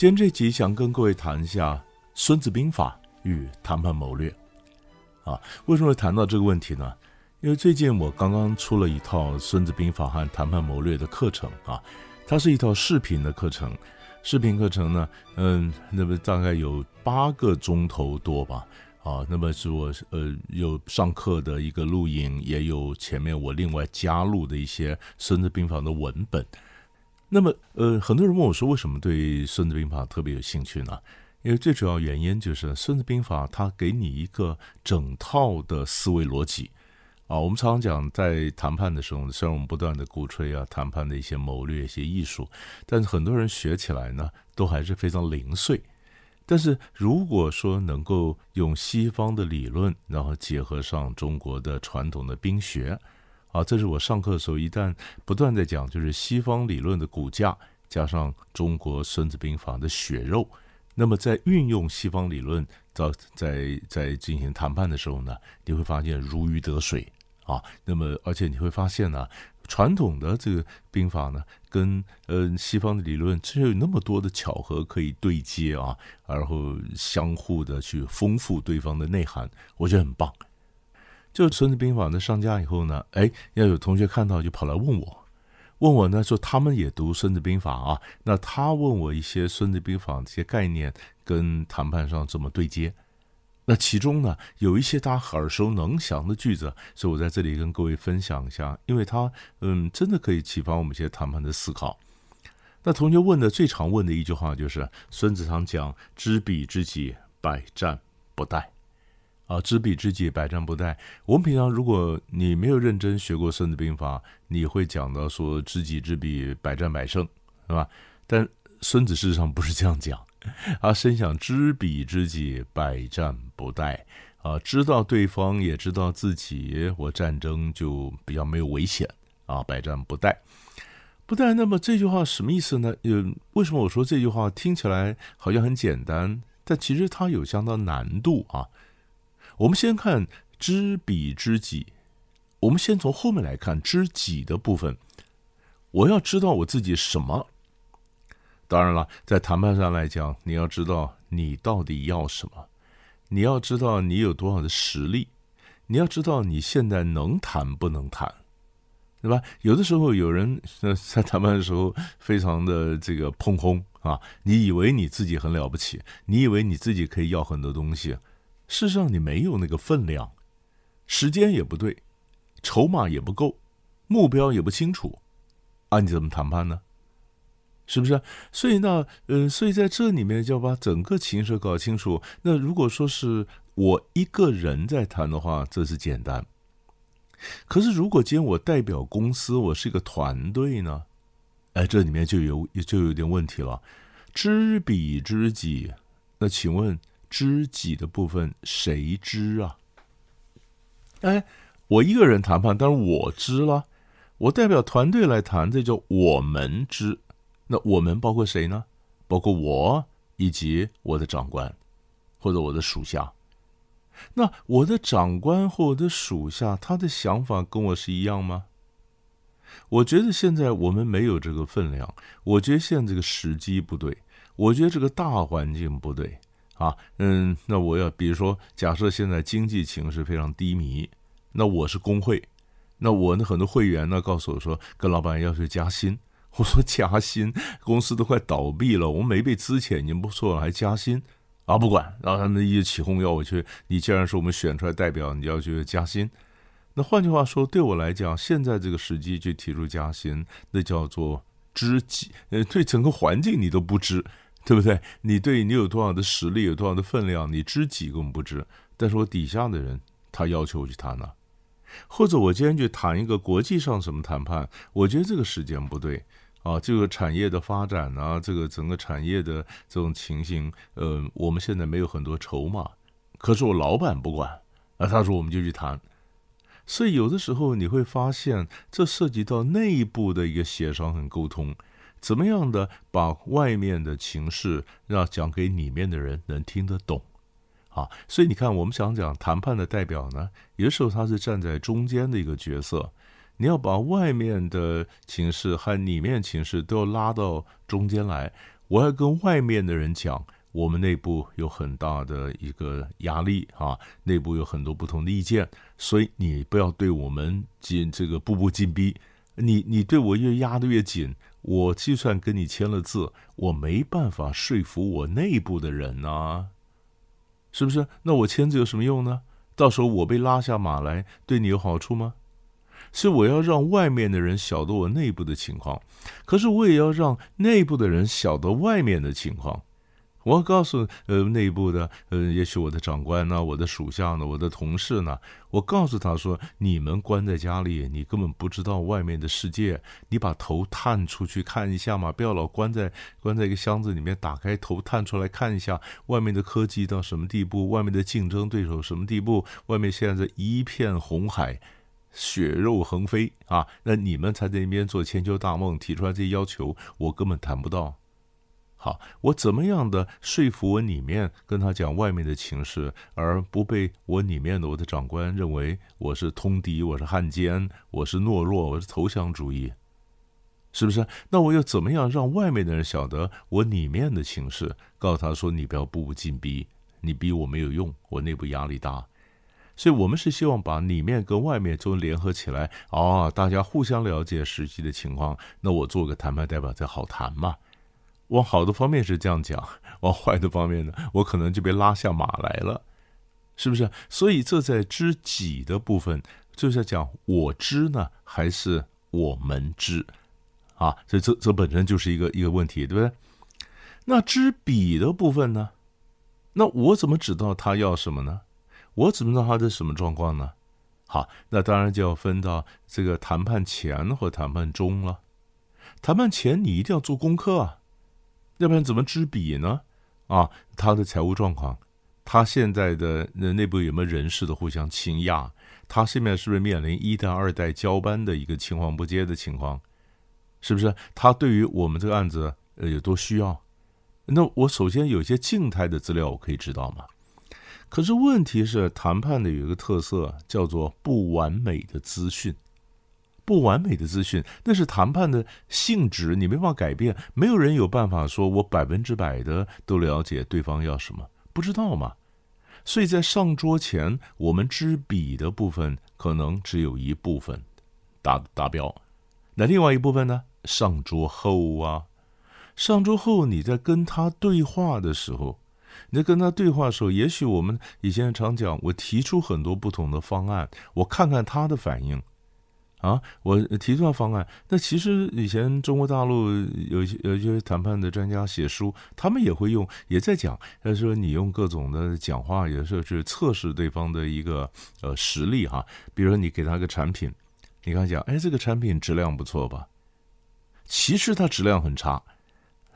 今天这集想跟各位谈一下《孙子兵法》与谈判谋略。啊，为什么会谈到这个问题呢？因为最近我刚刚出了一套《孙子兵法》和谈判谋略的课程啊，它是一套视频的课程。视频课程呢，嗯，那么大概有八个钟头多吧。啊，那么是我呃有上课的一个录影，也有前面我另外加入的一些《孙子兵法》的文本。那么，呃，很多人问我说，为什么对《孙子兵法》特别有兴趣呢？因为最主要原因就是《孙子兵法》它给你一个整套的思维逻辑啊。我们常常讲，在谈判的时候，虽然我们不断的鼓吹啊谈判的一些谋略、一些艺术，但是很多人学起来呢，都还是非常零碎。但是如果说能够用西方的理论，然后结合上中国的传统的兵学。啊，这是我上课的时候一旦不断在讲，就是西方理论的骨架加上中国《孙子兵法》的血肉，那么在运用西方理论在在在进行谈判的时候呢，你会发现如鱼得水啊。那么而且你会发现呢，传统的这个兵法呢，跟呃西方的理论，其实有那么多的巧合可以对接啊，然后相互的去丰富对方的内涵，我觉得很棒。就《孙子兵法》呢上架以后呢，哎，要有同学看到就跑来问我，问我呢说他们也读《孙子兵法》啊，那他问我一些《孙子兵法》这些概念跟谈判上怎么对接，那其中呢有一些他耳熟能详的句子，所以我在这里跟各位分享一下，因为他嗯真的可以启发我们一些谈判的思考。那同学问的最常问的一句话就是孙子常讲“知彼知己，百战不殆”。啊，知彼知己，百战不殆。我们平常如果你没有认真学过《孙子兵法》，你会讲到说“知己知彼，百战百胜”，是吧？但孙子事实上不是这样讲。啊，深想知彼知己，百战不殆。啊，知道对方也知道自己，我战争就比较没有危险。啊，百战不殆。不但那么这句话什么意思呢？嗯，为什么我说这句话听起来好像很简单，但其实它有相当难度啊？我们先看知彼知己，我们先从后面来看知己的部分。我要知道我自己什么？当然了，在谈判上来讲，你要知道你到底要什么，你要知道你有多少的实力，你要知道你现在能谈不能谈，对吧？有的时候有人 在谈判的时候非常的这个碰轰啊，你以为你自己很了不起，你以为你自己可以要很多东西。事实上，你没有那个分量，时间也不对，筹码也不够，目标也不清楚，啊，你怎么谈判呢？是不是？所以呢，嗯、呃，所以在这里面就要把整个情势搞清楚。那如果说是我一个人在谈的话，这是简单。可是如果今天我代表公司，我是一个团队呢？哎，这里面就有也就有点问题了。知彼知己，那请问？知己的部分谁知啊？哎，我一个人谈判，当然我知了。我代表团队来谈，这叫我们知。那我们包括谁呢？包括我以及我的长官或者我的属下。那我的长官或我的属下，他的想法跟我是一样吗？我觉得现在我们没有这个分量。我觉得现在这个时机不对。我觉得这个大环境不对。啊，嗯，那我要比如说，假设现在经济情势非常低迷，那我是工会，那我的很多会员呢告诉我说，跟老板要求加薪，我说加薪，公司都快倒闭了，我们没被资遣已经不错了，还加薪啊？不管，然后他们一起哄要我去，你既然是我们选出来代表，你要去加薪，那换句话说，对我来讲，现在这个时机去提出加薪，那叫做知己，呃，对整个环境你都不知。对不对？你对你有多少的实力，有多少的分量，你知己根本不知。但是我底下的人，他要求我去谈呢，或者我今天去谈一个国际上什么谈判，我觉得这个时间不对啊，这个产业的发展啊，这个整个产业的这种情形，呃，我们现在没有很多筹码，可是我老板不管，啊，他说我们就去谈。所以有的时候你会发现，这涉及到内部的一个协商和沟通，怎么样的把外面的情势要讲给里面的人能听得懂。啊，所以你看，我们想讲谈判的代表呢，有的时候他是站在中间的一个角色。你要把外面的情势和里面情势都要拉到中间来。我要跟外面的人讲，我们内部有很大的一个压力啊，内部有很多不同的意见，所以你不要对我们紧这个步步紧逼。你你对我越压得越紧，我就算跟你签了字，我没办法说服我内部的人呐，是不是？那我签字有什么用呢？到时候我被拉下马来，对你有好处吗？是我要让外面的人晓得我内部的情况，可是我也要让内部的人晓得外面的情况。我告诉呃内部的呃，也许我的长官呢，我的属下呢，我的同事呢，我告诉他说：你们关在家里，你根本不知道外面的世界，你把头探出去看一下嘛，不要老关在关在一个箱子里面，打开头探出来看一下外面的科技到什么地步，外面的竞争对手什么地步，外面现在一片红海。血肉横飞啊！那你们才在那边做千秋大梦，提出来这些要求，我根本谈不到。好，我怎么样的说服我里面跟他讲外面的情势，而不被我里面的我的长官认为我是通敌，我是汉奸，我是懦弱，我是投降主义，是不是？那我又怎么样让外面的人晓得我里面的情势？告诉他说：“你不要步步紧逼，你逼我没有用，我内部压力大。”所以，我们是希望把里面跟外面都联合起来，哦，大家互相了解实际的情况。那我做个谈判代表，才好谈嘛。往好的方面是这样讲，往坏的方面呢，我可能就被拉下马来了，是不是？所以，这在知己的部分，就是讲我知呢，还是我们知啊？所以，这这本身就是一个一个问题，对不对？那知彼的部分呢？那我怎么知道他要什么呢？我怎么知道他的什么状况呢？好，那当然就要分到这个谈判前或谈判中了。谈判前你一定要做功课啊，要不然怎么知彼呢？啊，他的财务状况，他现在的内部有没有人事的互相倾轧？他现在是不是面临一代、二代交班的一个青黄不接的情况？是不是？他对于我们这个案子呃有多需要？那我首先有些静态的资料，我可以知道吗？可是问题是，谈判的有一个特色，叫做不完美的资讯。不完美的资讯，那是谈判的性质，你没办法改变。没有人有办法说我百分之百的都了解对方要什么，不知道嘛？所以在上桌前，我们知彼的部分可能只有一部分达达标。那另外一部分呢？上桌后啊，上桌后你在跟他对话的时候。你在跟他对话的时候，也许我们以前常讲，我提出很多不同的方案，我看看他的反应，啊，我提出了方案。那其实以前中国大陆有些有些谈判的专家写书，他们也会用，也在讲，他说你用各种的讲话，有时候是测试对方的一个呃实力哈。比如说你给他个产品，你看讲，哎，这个产品质量不错吧？其实它质量很差。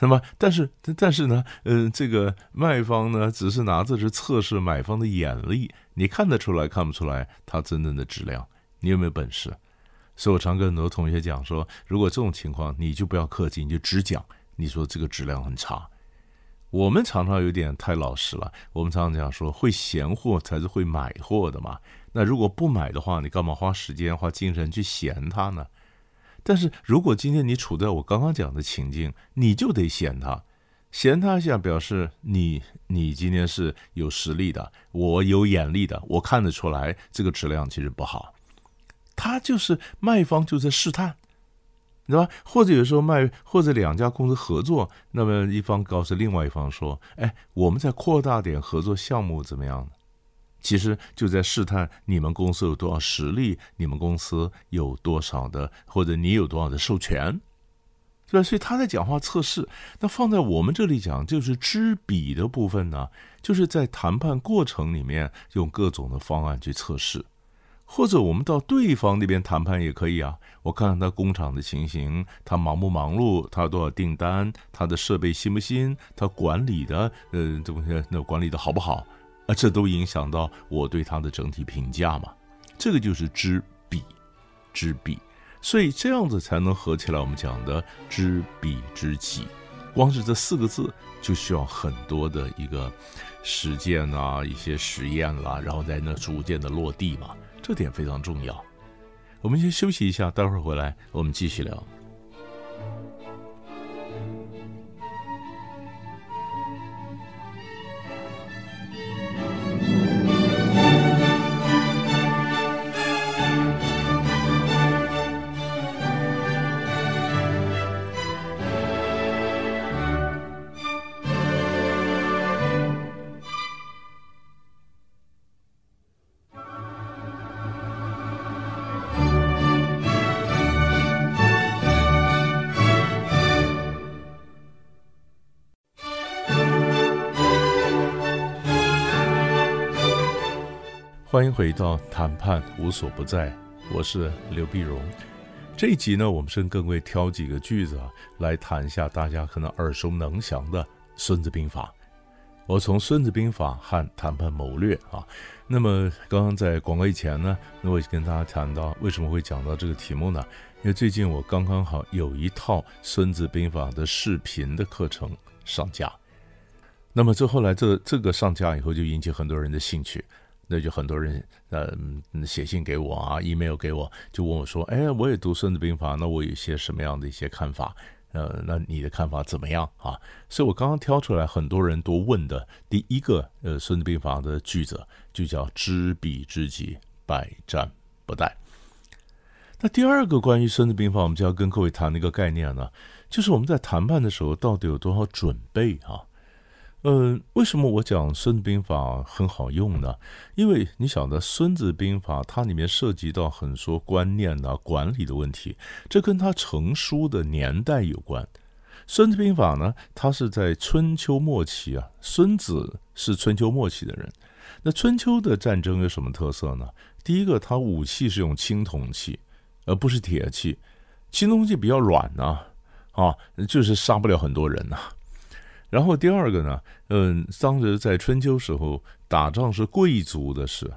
那么，但是，但是呢，嗯、这个卖方呢，只是拿这是测试买方的眼力，你看得出来，看不出来它真正的质量，你有没有本事？所以我常跟很多同学讲说，如果这种情况，你就不要客气，你就直讲，你说这个质量很差。我们常常有点太老实了，我们常常讲说，会嫌货才是会买货的嘛。那如果不买的话，你干嘛花时间花精神去嫌它呢？但是如果今天你处在我刚刚讲的情境，你就得嫌它，嫌他一下，表示你你今天是有实力的，我有眼力的，我看得出来这个质量其实不好。他就是卖方就在试探，对吧？或者有时候卖，或者两家公司合作，那么一方告诉另外一方说：“哎，我们再扩大点合作项目，怎么样？”其实就在试探你们公司有多少实力，你们公司有多少的，或者你有多少的授权，对吧？所以他在讲话测试。那放在我们这里讲，就是知彼的部分呢，就是在谈判过程里面用各种的方案去测试，或者我们到对方那边谈判也可以啊。我看看他工厂的情形，他忙不忙碌，他有多少订单，他的设备新不新，他管理的呃怎么？那管理的好不好？啊，这都影响到我对他的整体评价嘛。这个就是知彼，知彼，所以这样子才能合起来。我们讲的知彼知己，光是这四个字就需要很多的一个实践啊，一些实验啦，然后在那逐渐的落地嘛。这点非常重要。我们先休息一下，待会儿回来我们继续聊。欢迎回到谈判无所不在，我是刘碧荣。这一集呢，我们是跟各位挑几个句子啊，来谈一下大家可能耳熟能详的《孙子兵法》。我从《孙子兵法》和谈判谋略啊，那么刚刚在广告以前呢，那我跟大家谈到为什么会讲到这个题目呢？因为最近我刚刚好有一套《孙子兵法》的视频的课程上架，那么这后来这这个上架以后，就引起很多人的兴趣。那就很多人呃写信给我啊，email 给我，就问我说：“哎，我也读《孙子兵法》，那我有些什么样的一些看法？呃，那你的看法怎么样啊？”所以我刚刚挑出来很多人都问的第一个呃《孙子兵法》的句子，就叫“知彼知己，百战不殆”。那第二个关于《孙子兵法》，我们就要跟各位谈的一个概念呢，就是我们在谈判的时候到底有多少准备啊？呃，为什么我讲《孙子兵法》很好用呢？因为你晓得，《孙子兵法》它里面涉及到很多观念啊、管理的问题，这跟它成书的年代有关。《孙子兵法》呢，它是在春秋末期啊。孙子是春秋末期的人。那春秋的战争有什么特色呢？第一个，它武器是用青铜器，而不是铁器。青铜器比较软呐，啊，就是杀不了很多人呐。然后第二个呢，嗯，当时在春秋时候打仗是贵族的事，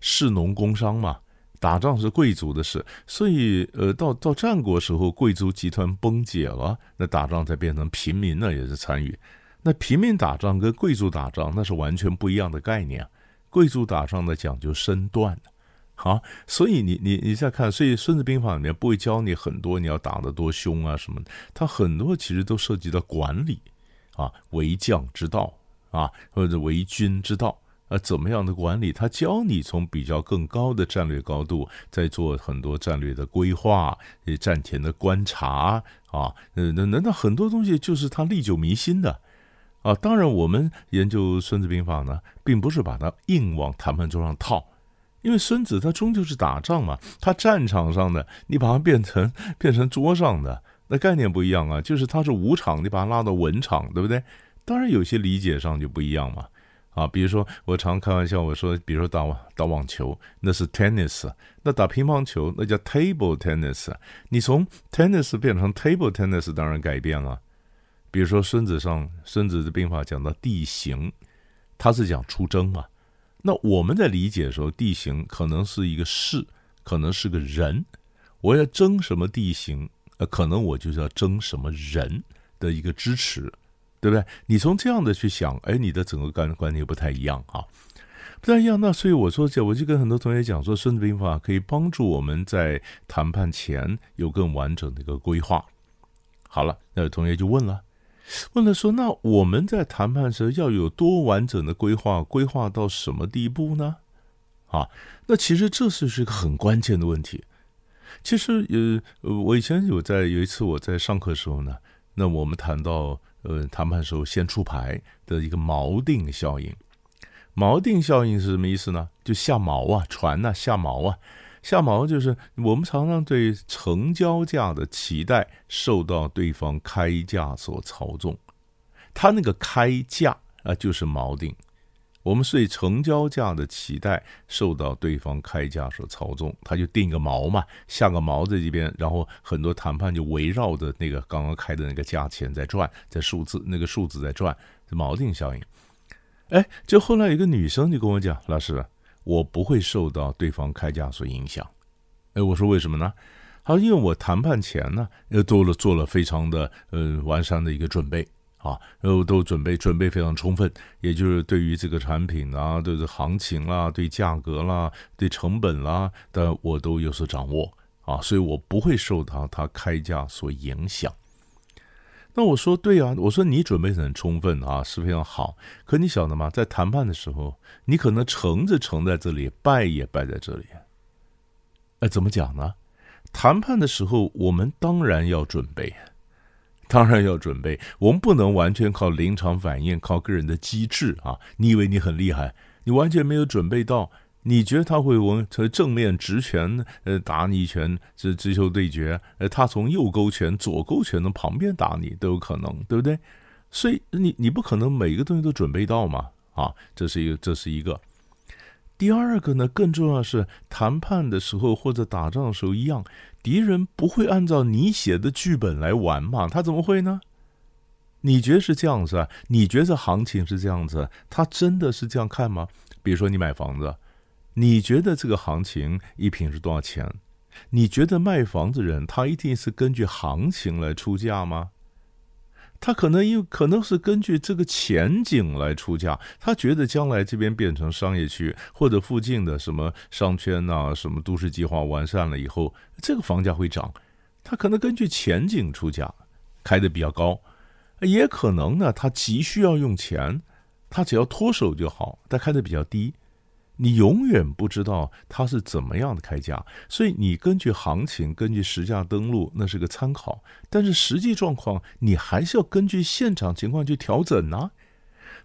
士农工商嘛，打仗是贵族的事，所以呃，到到战国时候，贵族集团崩解了，那打仗才变成平民呢也是参与。那平民打仗跟贵族打仗那是完全不一样的概念，贵族打仗呢讲究身段，好，所以你你你再看，所以《孙子兵法》里面不会教你很多你要打得多凶啊什么，它很多其实都涉及到管理。啊，为将之道啊，或者为军之道啊，怎么样的管理？他教你从比较更高的战略高度，在做很多战略的规划、战前的观察啊，那那那很多东西就是他历久弥新的啊。当然，我们研究《孙子兵法》呢，并不是把它硬往谈判桌上套，因为孙子他终究是打仗嘛，他战场上的，你把它变成变成桌上的。那概念不一样啊，就是它是武场，你把它拉到文场，对不对？当然有些理解上就不一样嘛。啊，比如说我常开玩笑，我说，比如说打打网球，那是 tennis，那打乒乓球那叫 table tennis。你从 tennis 变成 table tennis，当然改变了。比如说孙子上，孙子的兵法讲到地形，他是讲出征嘛。那我们在理解的时候，地形可能是一个事，可能是个人，我要争什么地形？呃，可能我就是要争什么人的一个支持，对不对？你从这样的去想，哎，你的整个观观念不太一样啊，不太一样。那所以我说这，我就跟很多同学讲说，《孙子兵法》可以帮助我们在谈判前有更完整的一个规划。好了，那有同学就问了，问了说，那我们在谈判时要有多完整的规划？规划到什么地步呢？啊，那其实这是是一个很关键的问题。其实，呃，我以前有在有一次我在上课的时候呢，那我们谈到，呃，谈判时候先出牌的一个锚定效应。锚定效应是什么意思呢？就下锚啊，船呐、下锚啊，下锚就是我们常常对成交价的期待受到对方开价所操纵，他那个开价啊，就是锚定。我们对成交价的期待受到对方开价所操纵，他就定个锚嘛，下个锚在这边，然后很多谈判就围绕着那个刚刚开的那个价钱在转，在数字那个数字在转，是锚定效应。哎，就后来有一个女生就跟我讲，老师，我不会受到对方开价所影响。哎，我说为什么呢？好，因为我谈判前呢，又做了做了非常的呃完善的一个准备。啊，然后都准备准备非常充分，也就是对于这个产品啊，对这行情啦，对价格啦，对成本啦的，我都有所掌握啊，所以我不会受到他开价所影响。那我说对啊，我说你准备很充分啊，是非常好。可你晓得吗？在谈判的时候，你可能成着成在这里，败也败在这里。哎，怎么讲呢？谈判的时候，我们当然要准备。当然要准备，我们不能完全靠临场反应，靠个人的机智啊！你以为你很厉害，你完全没有准备到，你觉得他会从正面直拳呃打你一拳，这直球对决，呃他从右勾拳、左勾拳的旁边打你都有可能，对不对？所以你你不可能每个东西都准备到嘛啊！这是一个，这是一个。第二个呢，更重要是谈判的时候或者打仗的时候一样，敌人不会按照你写的剧本来玩嘛，他怎么会呢？你觉得是这样子啊？你觉得行情是这样子？他真的是这样看吗？比如说你买房子，你觉得这个行情一平是多少钱？你觉得卖房子人他一定是根据行情来出价吗？他可能有可能是根据这个前景来出价，他觉得将来这边变成商业区，或者附近的什么商圈呐、什么都市计划完善了以后，这个房价会涨，他可能根据前景出价，开得比较高，也可能呢，他急需要用钱，他只要脱手就好，他开得比较低。你永远不知道它是怎么样的开价，所以你根据行情、根据实价登录，那是个参考。但是实际状况，你还是要根据现场情况去调整呢。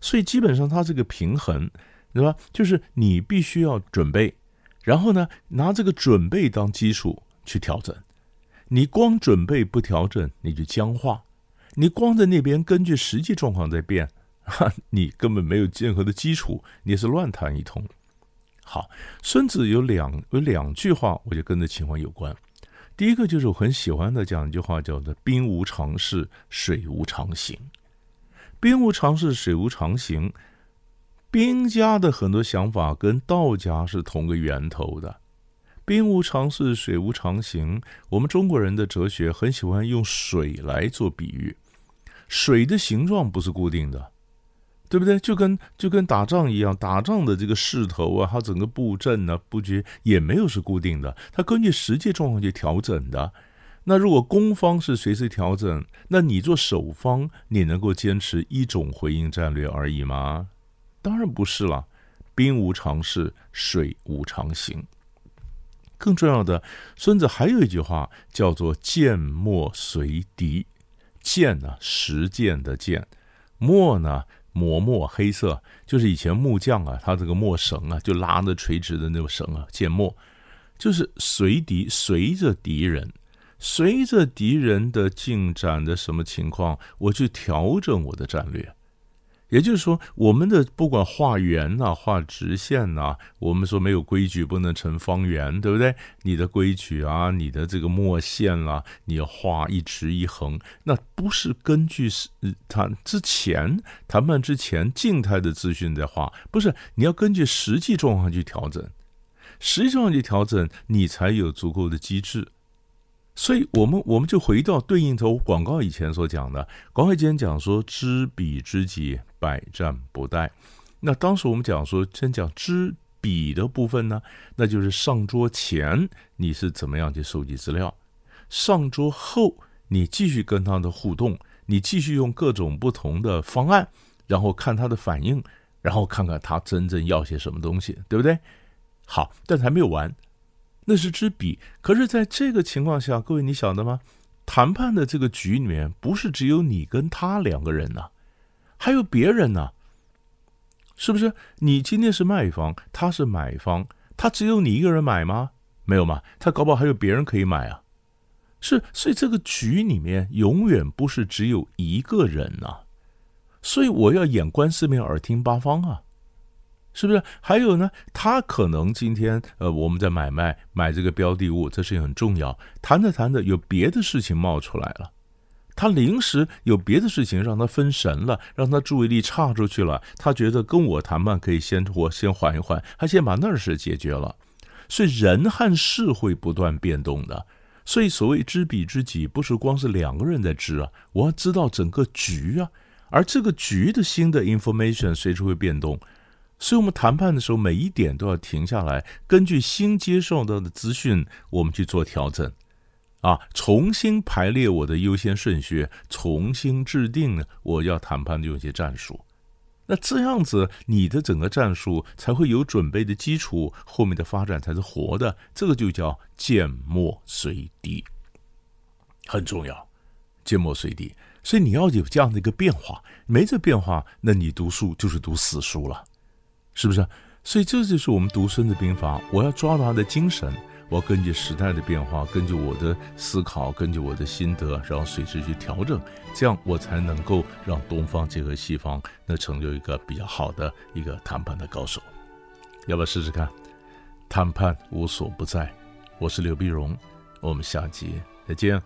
所以基本上它这个平衡，对吧？就是你必须要准备，然后呢，拿这个准备当基础去调整。你光准备不调整，你就僵化。你光在那边根据实际状况在变，哈，你根本没有任何的基础，你是乱谈一通。好，孙子有两有两句话，我就跟这情况有关。第一个就是我很喜欢的讲一句话，叫做“兵无常势，水无常形”。兵无常势，水无常形。兵家的很多想法跟道家是同个源头的。兵无常势，水无常形。我们中国人的哲学很喜欢用水来做比喻，水的形状不是固定的。对不对？就跟就跟打仗一样，打仗的这个势头啊，它整个布阵呢、布局也没有是固定的，它根据实际状况去调整的。那如果攻方是随时调整，那你做守方，你能够坚持一种回应战略而已吗？当然不是了。兵无常势，水无常形。更重要的，孙子还有一句话叫做“剑墨随敌”。剑呢，实践的剑；墨呢。磨墨黑色，就是以前木匠啊，他这个墨绳啊，就拉的垂直的那种绳啊，剑墨，就是随敌，随着敌人，随着敌人的进展的什么情况，我去调整我的战略。也就是说，我们的不管画圆呐、画直线呐，我们说没有规矩不能成方圆，对不对？你的规矩啊，你的这个墨线啦、啊，你要画一直一横，那不是根据是谈之前谈判之前静态的资讯在画，不是，你要根据实际状况去调整，实际状况去调整，你才有足够的机制。所以，我们我们就回到对应着广告以前所讲的，广告以前讲说“知彼知己，百战不殆”。那当时我们讲说，先讲知彼的部分呢，那就是上桌前你是怎么样去收集资料，上桌后你继续跟他的互动，你继续用各种不同的方案，然后看他的反应，然后看看他真正要些什么东西，对不对？好，但是还没有完。那是支笔，可是在这个情况下，各位你晓得吗？谈判的这个局里面，不是只有你跟他两个人呢，还有别人呢，是不是？你今天是卖方，他是买方，他只有你一个人买吗？没有嘛，他搞不好还有别人可以买啊。是，所以这个局里面永远不是只有一个人呐，所以我要眼观四面，耳听八方啊。是不是？还有呢，他可能今天呃，我们在买卖买这个标的物，这事情很重要。谈着谈着，有别的事情冒出来了，他临时有别的事情让他分神了，让他注意力岔出去了。他觉得跟我谈判可以先我先缓一缓，他先把那儿事解决了。所以人和事会不断变动的。所以所谓知彼知己，不是光是两个人在知啊，我要知道整个局啊。而这个局的新的 information 随时会变动。所以，我们谈判的时候，每一点都要停下来，根据新接受到的资讯，我们去做调整，啊，重新排列我的优先顺序，重新制定我要谈判的有些战术。那这样子，你的整个战术才会有准备的基础，后面的发展才是活的。这个就叫见末随地，很重要，见末随地。所以你要有这样的一个变化，没这变化，那你读书就是读死书了。是不是？所以这就是我们读《孙子兵法》，我要抓到他的精神，我要根据时代的变化，根据我的思考，根据我的心得，然后随时去调整，这样我才能够让东方结合西方，那成就一个比较好的一个谈判的高手。要不要试试看？谈判无所不在。我是刘碧荣，我们下集再见。